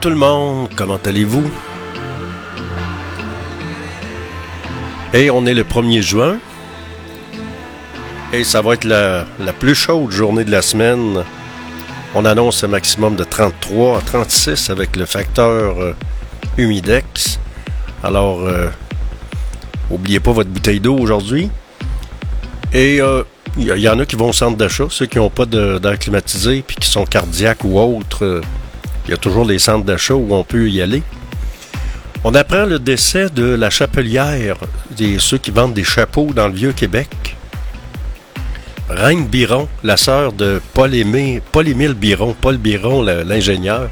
Tout le monde, comment allez-vous? Et on est le 1er juin. Et ça va être la, plus chaude journée de la semaine. On annonce un maximum de 33 à 36 avec le facteur euh, humidex. Alors, euh, oubliez pas votre bouteille d'eau aujourd'hui. Et il euh, y, en a qui vont au centre d'achat, ceux qui n'ont pas d'air climatisé puis qui sont cardiaques ou autres. Il y a toujours des centres d'achat où on peut y aller. On apprend le décès de la chapelière, des, ceux qui vendent des chapeaux dans le Vieux-Québec. Reine Biron, la sœur de Paul, Aimé, Paul Émile Biron, Paul Biron, l'ingénieur,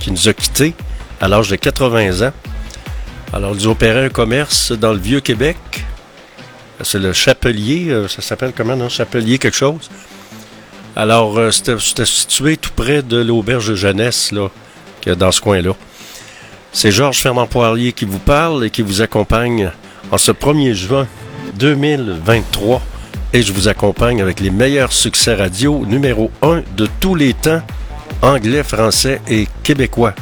qui nous a quittés à l'âge de 80 ans. Alors, ils opéraient un commerce dans le Vieux-Québec. C'est le Chapelier, euh, ça s'appelle comment, non? Chapelier quelque chose. Alors, euh, c'était situé tout près de l'auberge jeunesse, là, dans ce coin-là. C'est Georges Fernand Poirier qui vous parle et qui vous accompagne en ce 1er juin 2023. Et je vous accompagne avec les meilleurs succès radio numéro 1 de tous les temps, anglais, français et québécois.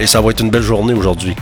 Et ça va être une belle journée aujourd'hui.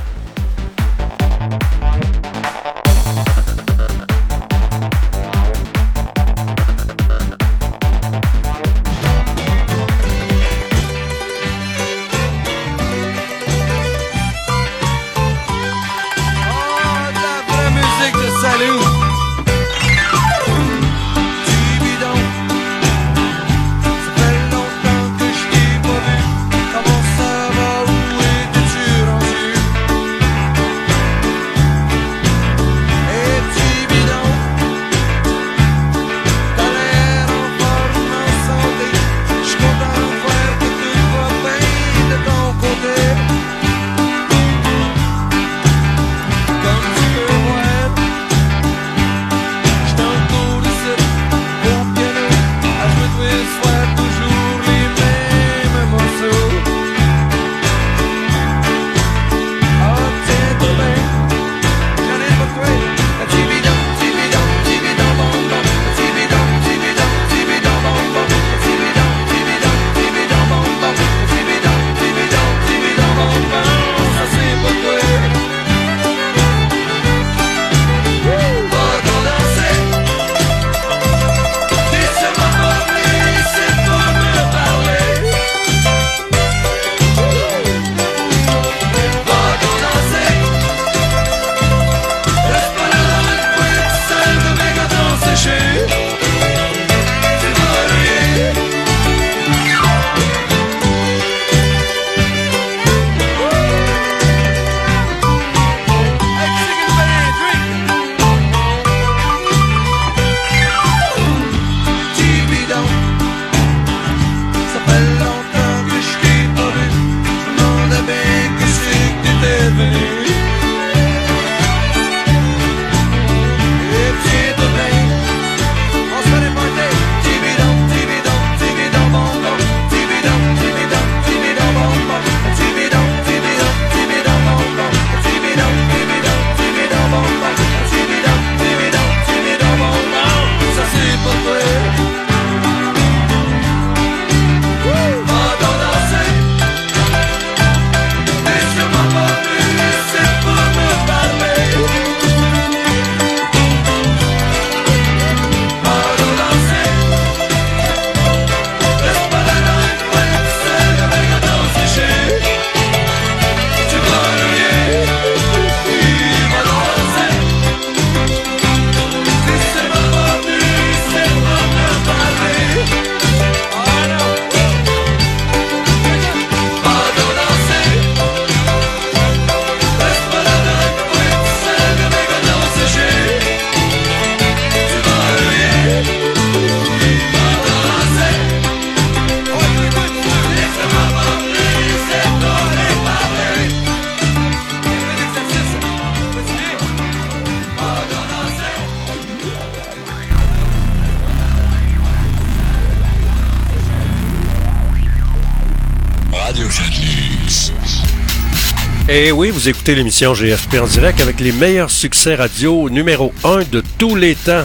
Eh oui, vous écoutez l'émission GFP en direct avec les meilleurs succès radio numéro 1 de tous les temps.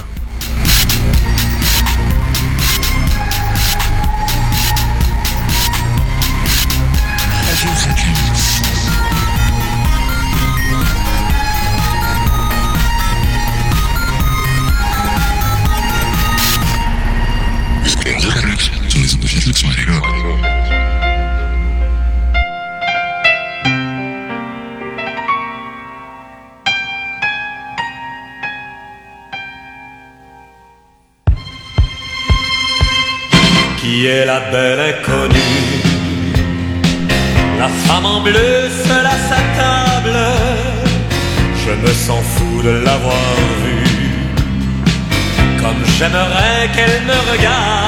La belle inconnue. La femme en bleu seule à sa table. Je me sens fou de l'avoir vue. Comme j'aimerais qu'elle me regarde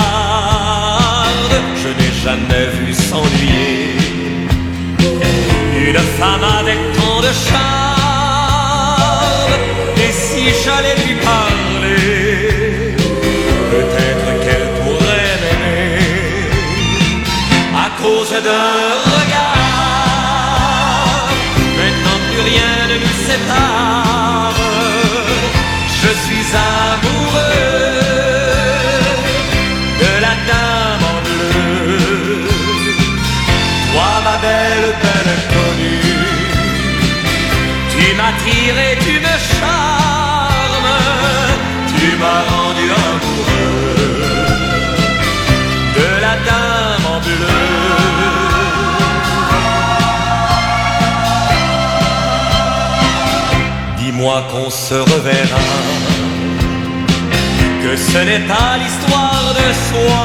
Je n'ai jamais vu s'ennuyer. Une femme avec tant de charme Et si j'allais lui parler Peut-être D'un regard. Maintenant plus rien ne nous sépare. Je suis amoureux De la dame en bleu. Toi ma belle, belle inconnue Tu m'attires et tu me charmes Tu m'as rendu Dis-moi qu'on se reverra. Que ce n'est pas l'histoire de soi.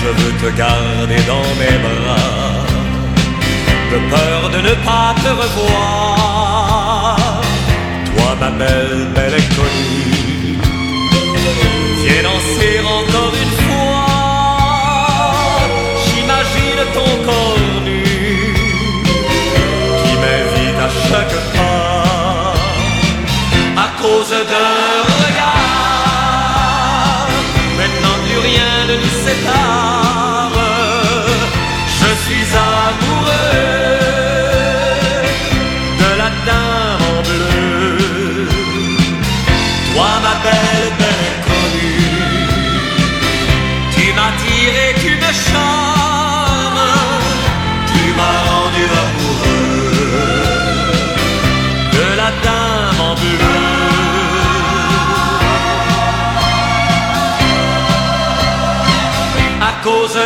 Je veux te garder dans mes bras. De peur de ne pas te revoir. Toi ma belle, belle inconnue. Viens danser encore une fois. J'imagine ton corps nu Qui m'invite à chaque pas cause regard Maintenant plus rien ne nous sépare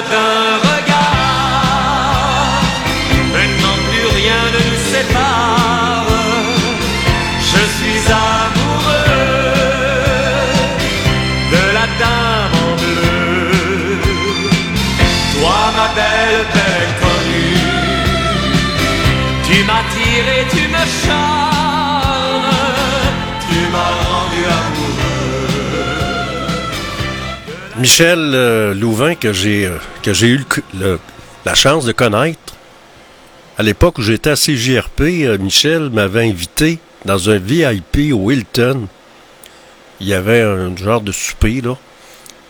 d'un regard. Maintenant plus rien ne nous sépare. Je suis amoureux de la dame en bleu. Toi, ma belle, belle inconnue, tu m'attires et tu me charmes, Michel euh, Louvain, que j'ai euh, eu la chance de connaître, à l'époque où j'étais à CJRP, euh, Michel m'avait invité dans un VIP au Hilton. Il y avait un genre de souper, là.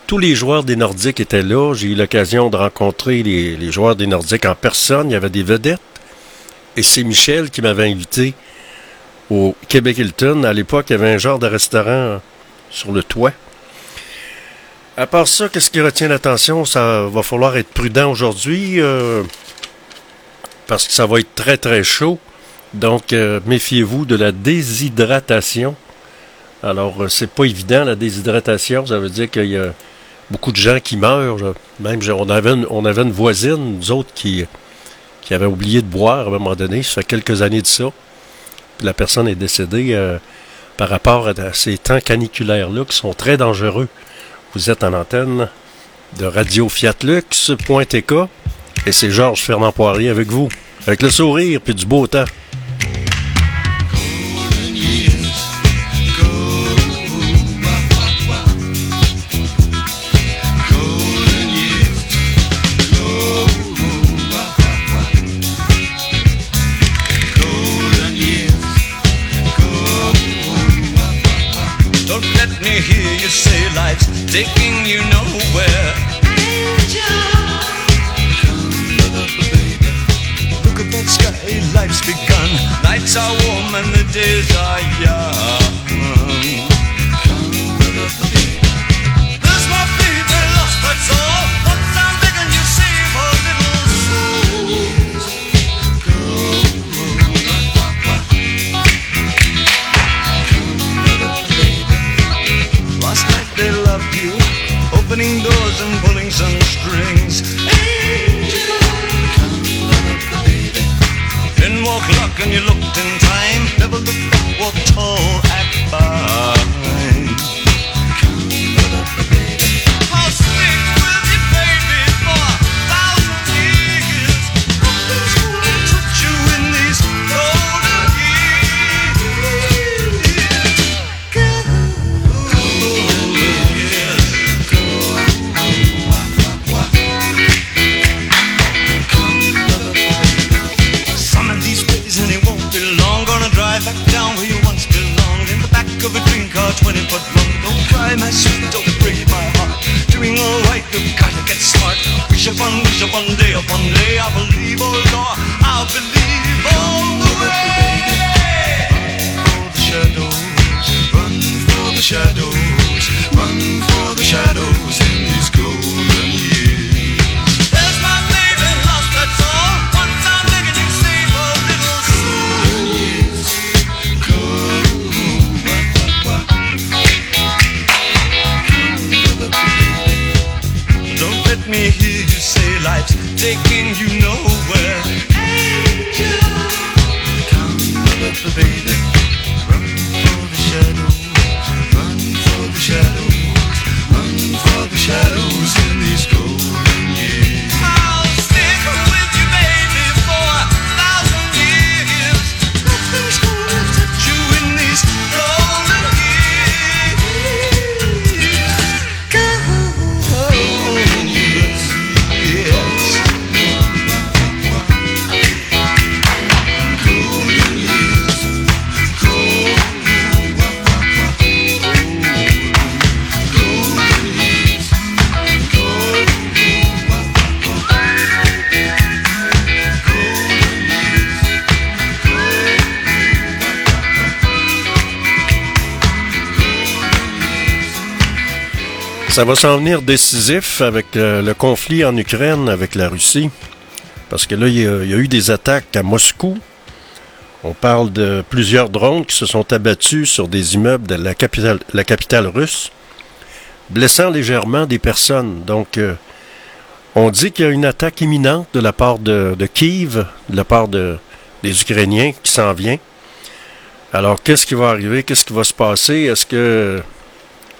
Tous les joueurs des Nordiques étaient là. J'ai eu l'occasion de rencontrer les joueurs des Nordiques en personne. Il y avait des vedettes. Et c'est Michel qui m'avait invité au Québec Hilton. À l'époque, il y avait un genre de restaurant sur le toit. À part ça, qu'est-ce qui retient l'attention? Ça va falloir être prudent aujourd'hui euh, parce que ça va être très très chaud. Donc, euh, méfiez-vous de la déshydratation. Alors, euh, c'est pas évident la déshydratation. Ça veut dire qu'il y a beaucoup de gens qui meurent. Même, on avait, une, voisine, nous autres, qui, qui avait oublié de boire à un moment donné. Ça fait quelques années de ça. La personne est décédée euh, par rapport à ces temps caniculaires-là qui sont très dangereux. Vous êtes en antenne de Radio Fiatlux.tk et c'est Georges Fernand Poirier avec vous. Avec le sourire puis du beau temps. Ça va s'en venir décisif avec euh, le conflit en Ukraine avec la Russie. Parce que là, il y, a, eu des attaques à Moscou. On parle de plusieurs drones qui se sont abattus sur des immeubles de la capitale, russe, blessant légèrement des personnes. Donc, euh, on dit qu'il y a une attaque imminente de la part de, Kiev, de la part de, des Ukrainiens qui s'en vient. Alors, qu'est-ce qui va arriver? Qu'est-ce qui va se passer? Est-ce que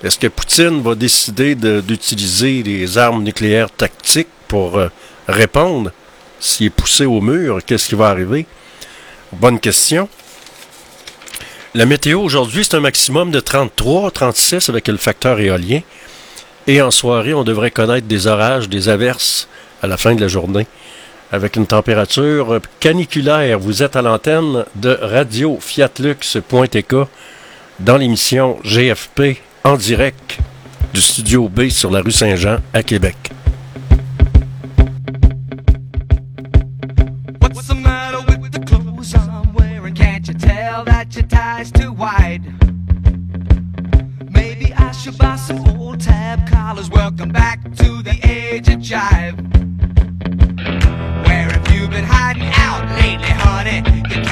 est-ce que Poutine va décider de- d'utiliser les armes nucléaires tactiques pour euh, répondre? S'il est poussé au mur? Qu'est-ce qui va arriver? Bonne question. La météo aujourd'hui, c'est un maximum de 33, 36 avec le facteur éolien. Et en soirée, on devrait connaître des orages, des averses à la fin de la journée. Avec une température caniculaire. Vous êtes à l'antenne de Radio Fiatlux.tk dans l'émission GFP en direct du studio B sur la rue Saint-Jean à Québec. Where have you been hiding out lately, honey?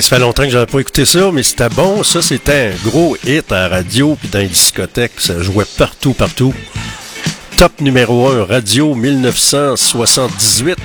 Ça fait longtemps que j'avais pas écouté ça, mais c'était bon. Ça, c'était un gros hit à la radio puis dans les discothèques. Ça jouait partout, partout. Top numéro 1, radio 1978.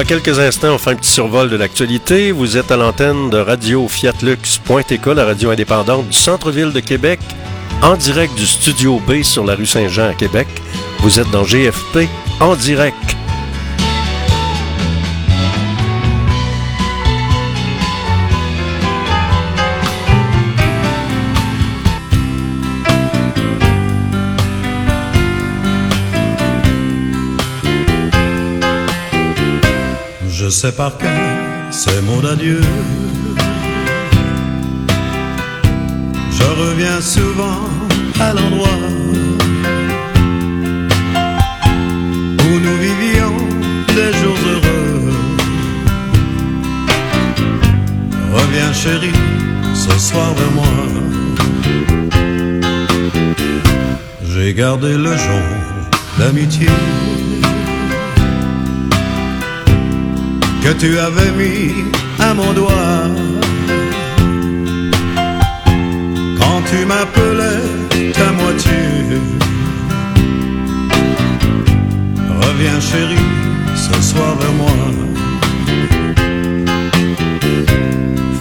Dans quelques instants, on fait un petit survol de l'actualité. Vous êtes à l'antenne de radio fiatlux.tk, la radio indépendante du centre-ville de Québec, en direct du studio B sur la rue Saint-Jean à Québec. Vous êtes dans GFP en direct. Sais par cœur ces mots d'adieu. Je reviens souvent à l'endroit où nous vivions des jours heureux. Reviens chérie, ce soir vers moi. J'ai gardé le jonc d'amitié. Que tu avais mis à mon doigt. Quand tu m'appelais ta moitié, Reviens chérie, ce soir vers moi.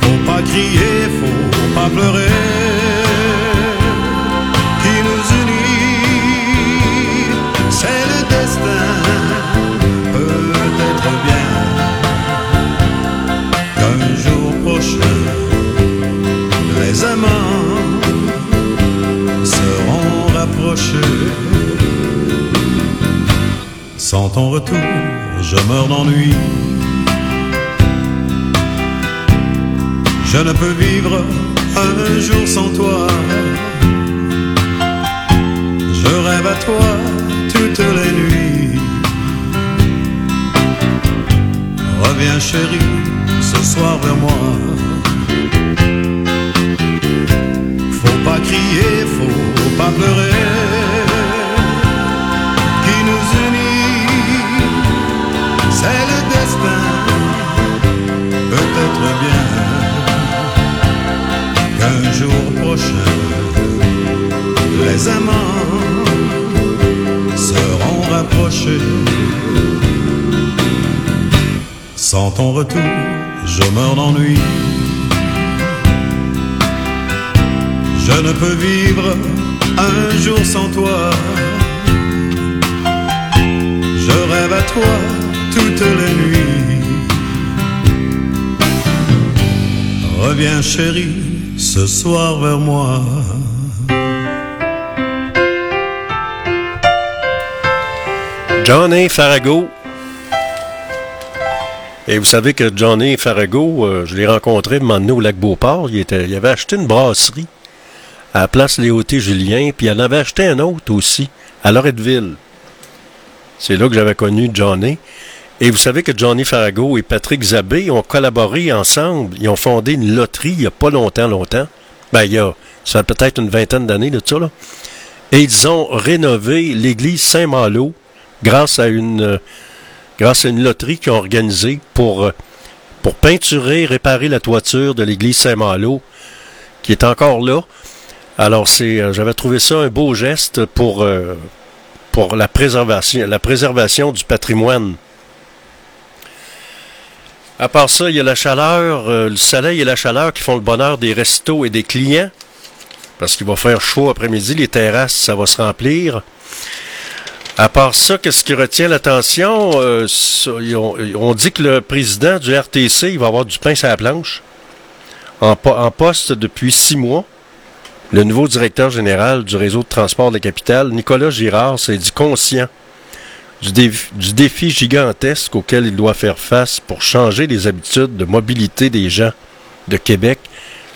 Faut pas crier, faut pas pleurer. Ton retour, je meurs d'ennui. Je ne peux vivre un jour sans toi. Je rêve à toi toutes les nuits. Reviens chérie, ce soir vers moi. Faut pas crier, faut pas pleurer. Bien qu'un jour prochain, les amants seront rapprochés. Sans ton retour, je meurs d'ennui. Je ne peux vivre un jour sans toi. Je rêve à toi toutes les Reviens chérie, ce soir vers moi. Johnny Farago. Et vous savez que Johnny Farago, euh, je l'ai rencontré un moment donné au lac Beauport. Il, était, il avait acheté une brasserie à la place Léoté Julien, puis il en avait acheté un autre aussi, à Loretteville. C'est là que j'avais connu Johnny. Et vous savez que Johnny Farago et Patrick Zabé ont collaboré ensemble. Ils ont fondé une loterie il n'y a pas longtemps, longtemps. Ben, il y a, peut-être une vingtaine d'années de ça, là. Et ils ont rénové l'église Saint-Malo grâce à une, euh, grâce à une loterie qu'ils ont organisée pour, euh, pour peinturer, réparer la toiture de l'église Saint-Malo, qui est encore là. Alors, c'est, euh, j'avais trouvé ça un beau geste pour, pour la préservation, la préservation du patrimoine. À part ça, il y a la chaleur, euh, le soleil et la chaleur qui font le bonheur des restos et des clients. Parce qu'il va faire chaud après-midi, les terrasses, ça va se remplir. À part ça, qu'est-ce qui retient l'attention? Euh, on dit que le président du RTC, il va avoir du pain sur la planche. En, en poste depuis six mois. Le nouveau directeur général du réseau de transport de la capitale, Nicolas Girard, s'est dit conscient du, défi- gigantesque auquel il doit faire face pour changer les habitudes de mobilité des gens de Québec,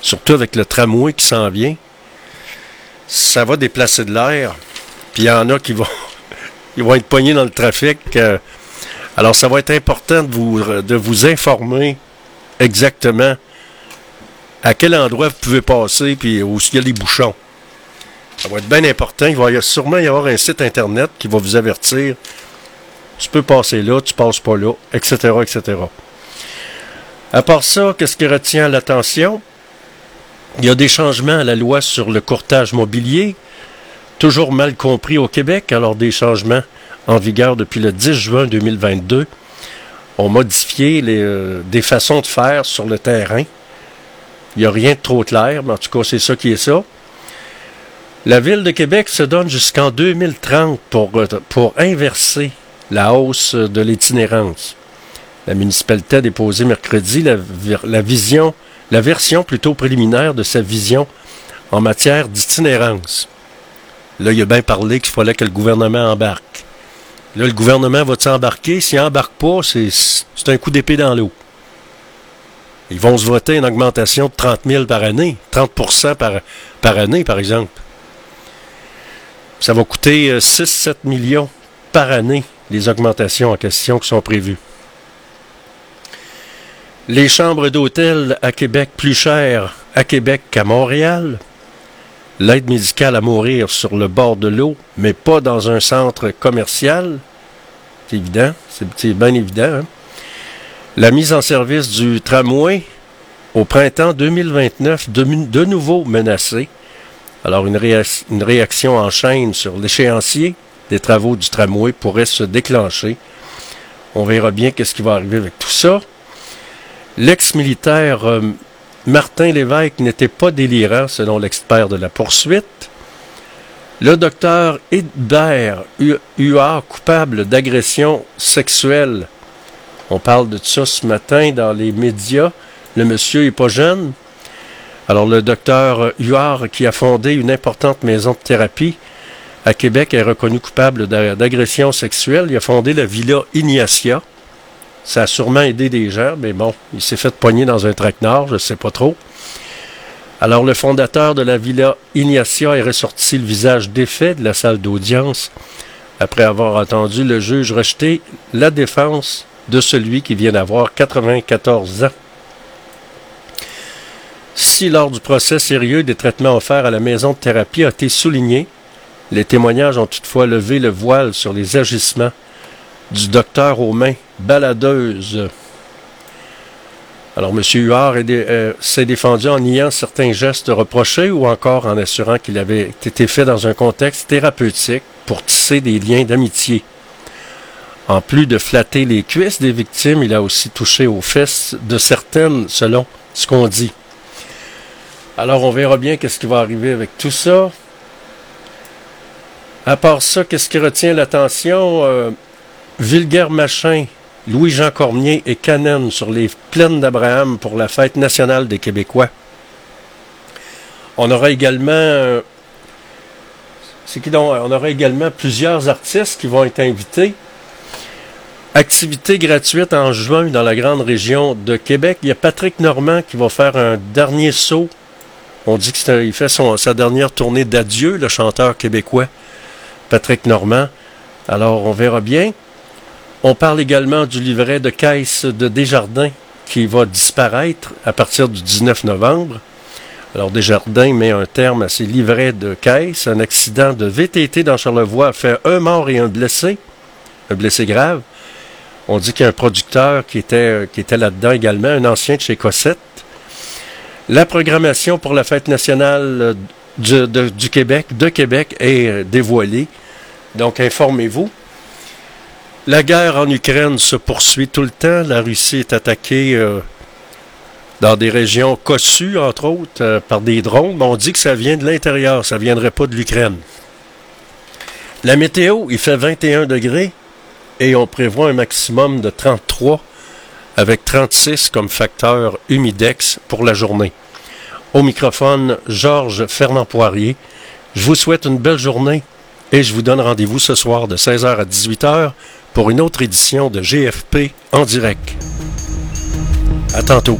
surtout avec le tramway qui s'en vient. Ça va déplacer de l'air, puis il y en a qui vont, être pognés dans le trafic. euh, alors, ça va être important de vous, informer exactement à quel endroit vous pouvez passer, puis où il y a des bouchons. Ça va être bien important. Il va sûrement y avoir un site Internet qui va vous avertir. Tu peux passer là, tu passes pas là, etc., etc. À part ça, qu'est-ce qui retient l'attention? Il y a des changements à la loi sur le courtage mobilier, toujours mal compris au Québec, alors des changements en vigueur depuis le 10 juin 2022 ont modifié les, euh, des façons de faire sur le terrain. Il n'y a rien de trop clair, mais en tout cas, c'est ça qui est ça. La Ville de Québec se donne jusqu'en 2030 pour, euh, pour inverser la hausse de l'itinérance. La municipalité a déposé mercredi la, vision, la version plutôt préliminaire de sa vision en matière d'itinérance. Là, il a bien parlé qu'il fallait que le gouvernement embarque. Là, le gouvernement va-t-il embarquer? S'il embarque pas, c'est un coup d'épée dans l'eau. Ils vont se voter une augmentation de 30 000 par année, 30 par, par année, par exemple. Ça va coûter euh, 6-7 millions par année, les augmentations en question qui sont prévues. Les chambres d'hôtel à Québec plus chères à Québec qu'à Montréal. L'aide médicale à mourir sur le bord de l'eau, mais pas dans un centre commercial. C'est évident, c'est bien évident. hein. La mise en service du tramway au printemps 2029, de, nouveau menacée. Alors une, une réaction en chaîne sur l'échéancier des travaux du tramway pourrait se déclencher. On verra bien qu'est-ce qui va arriver avec tout ça. L'ex-militaire euh, Martin Lévesque n'était pas délirant selon l'expert de la poursuite. Le docteur Hébert Hu- Huard, coupable d'agression sexuelle. On parle de ça ce matin dans les médias. Le monsieur est pas jeune. Alors, le docteur Huard, qui a fondé une importante maison de thérapie à Québec, est reconnu coupable d'a- d'agression sexuelle. Il a fondé la Villa Ignatia. Ça a sûrement aidé des gens, mais bon, il s'est fait poigner dans un traquenard, je ne sais pas trop. Alors, le fondateur de la Villa Ignatia est ressorti le visage défait de la salle d'audience après avoir entendu le juge rejeter la défense de celui qui vient d'avoir 94 ans. Si lors du procès sérieux des traitements offerts à la maison de thérapie a été souligné, les témoignages ont toutefois levé le voile sur les agissements du docteur aux mains baladeuses. Alors, M. Huard euh, s'est défendu en niant certains gestes reprochés ou encore en assurant qu'il avait été fait dans un contexte thérapeutique pour tisser des liens d'amitié. En plus de flatter les cuisses des victimes, il a aussi touché aux fesses de certaines, selon ce qu'on dit. Alors, on verra bien qu'est-ce qui va arriver avec tout ça. À part ça, qu'est-ce qui retient l'attention? Euh, Vulgaire Machin, Louis-Jean Cormier et Canen sur les plaines d'Abraham pour la fête nationale des Québécois. On aura également... plusieurs artistes qui vont être invités. Activité gratuite en juin dans la grande région de Québec. Il y a Patrick Normand qui va faire un dernier saut. On dit qu'il fait sa dernière tournée d'adieu, le chanteur québécois Patrick Normand. Alors, on verra bien. On parle également du livret de caisse de Desjardins qui va disparaître à partir du 19 novembre. Alors, Desjardins met un terme à ses livrets de caisse. Un accident de VTT dans Charlevoix a fait un mort et un blessé, un blessé grave. On dit qu'il y a un producteur qui était, là-dedans également, un ancien de chez Cossette. La programmation pour la fête nationale du, Québec, de Québec, est dévoilée. Donc, informez-vous. La guerre en Ukraine se poursuit tout le temps. La Russie est attaquée euh, dans des régions cossues, entre autres, euh, par des drones. Mais on dit que ça vient de l'intérieur, ça ne viendrait pas de l'Ukraine. La météo, il fait 21 degrés et on prévoit un maximum de 33 avec 36 comme facteur humidex pour la journée. Au microphone, Georges Fernand Poirier. Je vous souhaite une belle journée et je vous donne rendez-vous ce soir de 16h à 18h pour une autre édition de GFP en direct. À tantôt.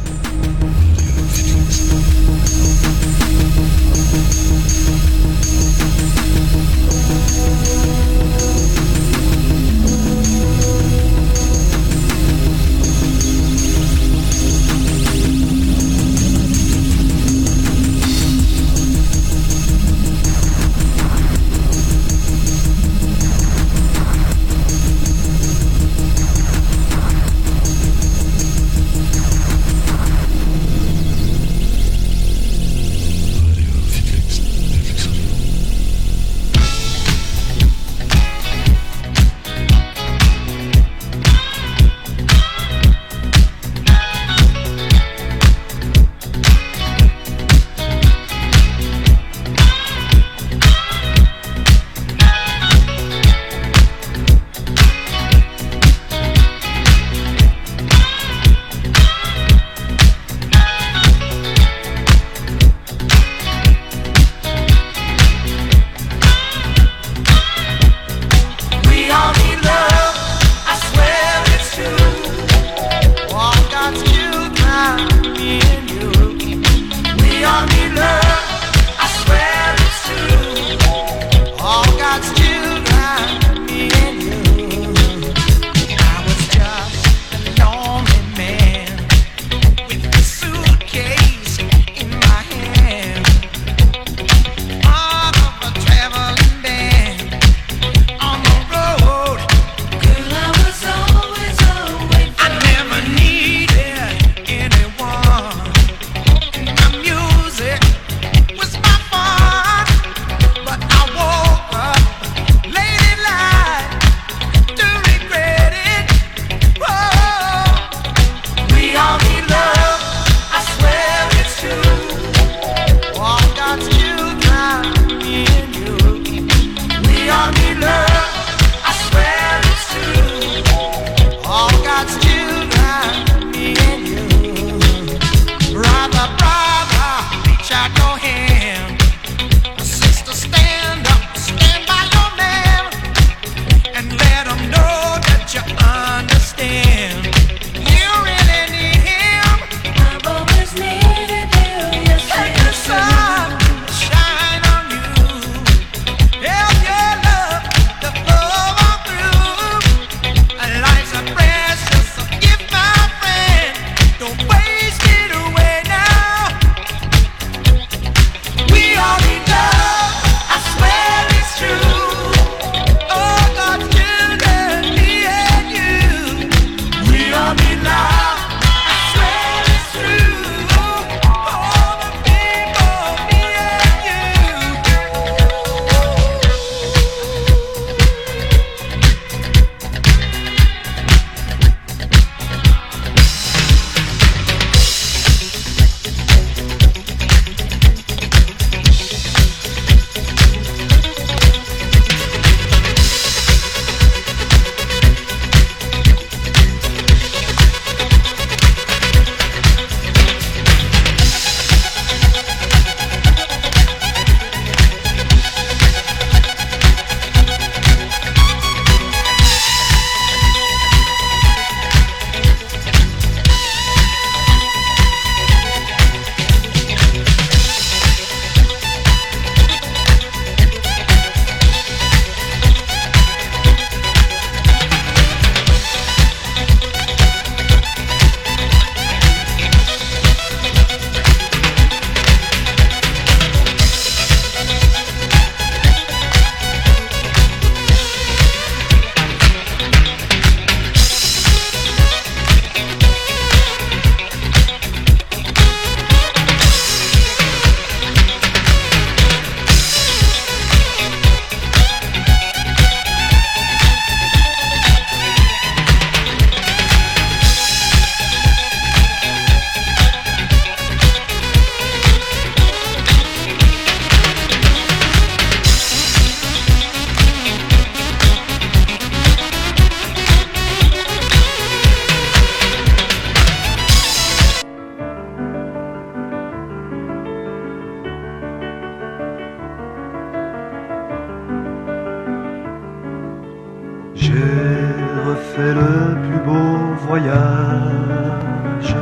Beau voyage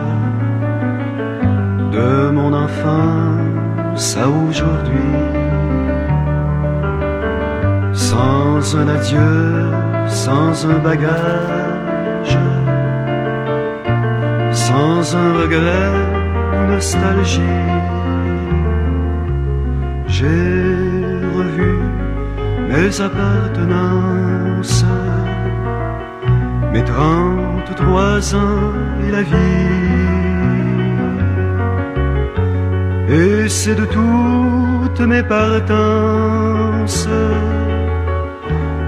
de mon enfance à aujourd'hui. Sans un adieu, sans un bagage, sans un regret ou nostalgie, j'ai revu mes appartenances, mes 33 ans et la vie. Et c'est de toutes mes partances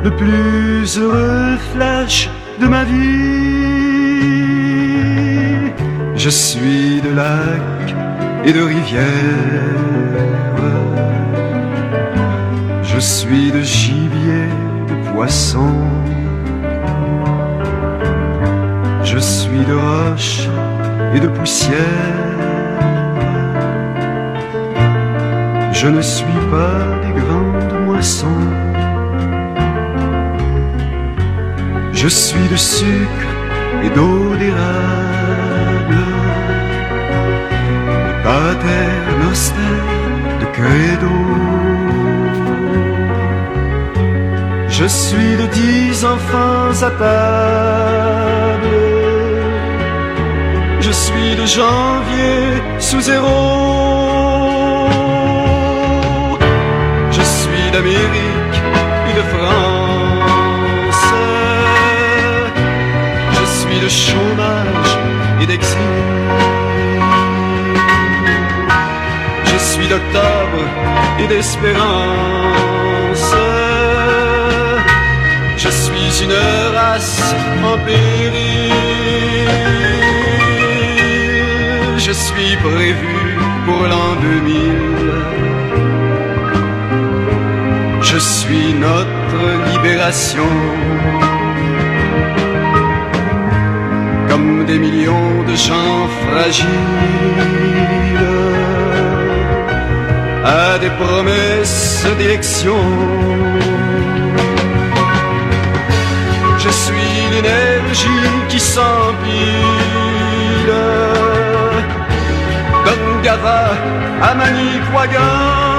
le plus heureux flash de ma vie. Je suis de lacs et de rivières. Je suis de gibier, de poisson. De roche et de poussière. Je ne suis pas des grandes moissons. Je suis de sucre et d'eau d'érable, de pater noster, de credo. Je suis de dix enfants à table. Je suis de janvier sous zéro. Je suis d'Amérique et de France. Je suis de chômage et d'exil. Je suis d'octobre et d'espérance. Je suis une race en péril. Je suis prévu pour l'an 2000. Je suis notre libération. Comme des millions de gens fragiles à des promesses d'élection. Je suis l'énergie qui s'empile d'Angara à Manicouagan.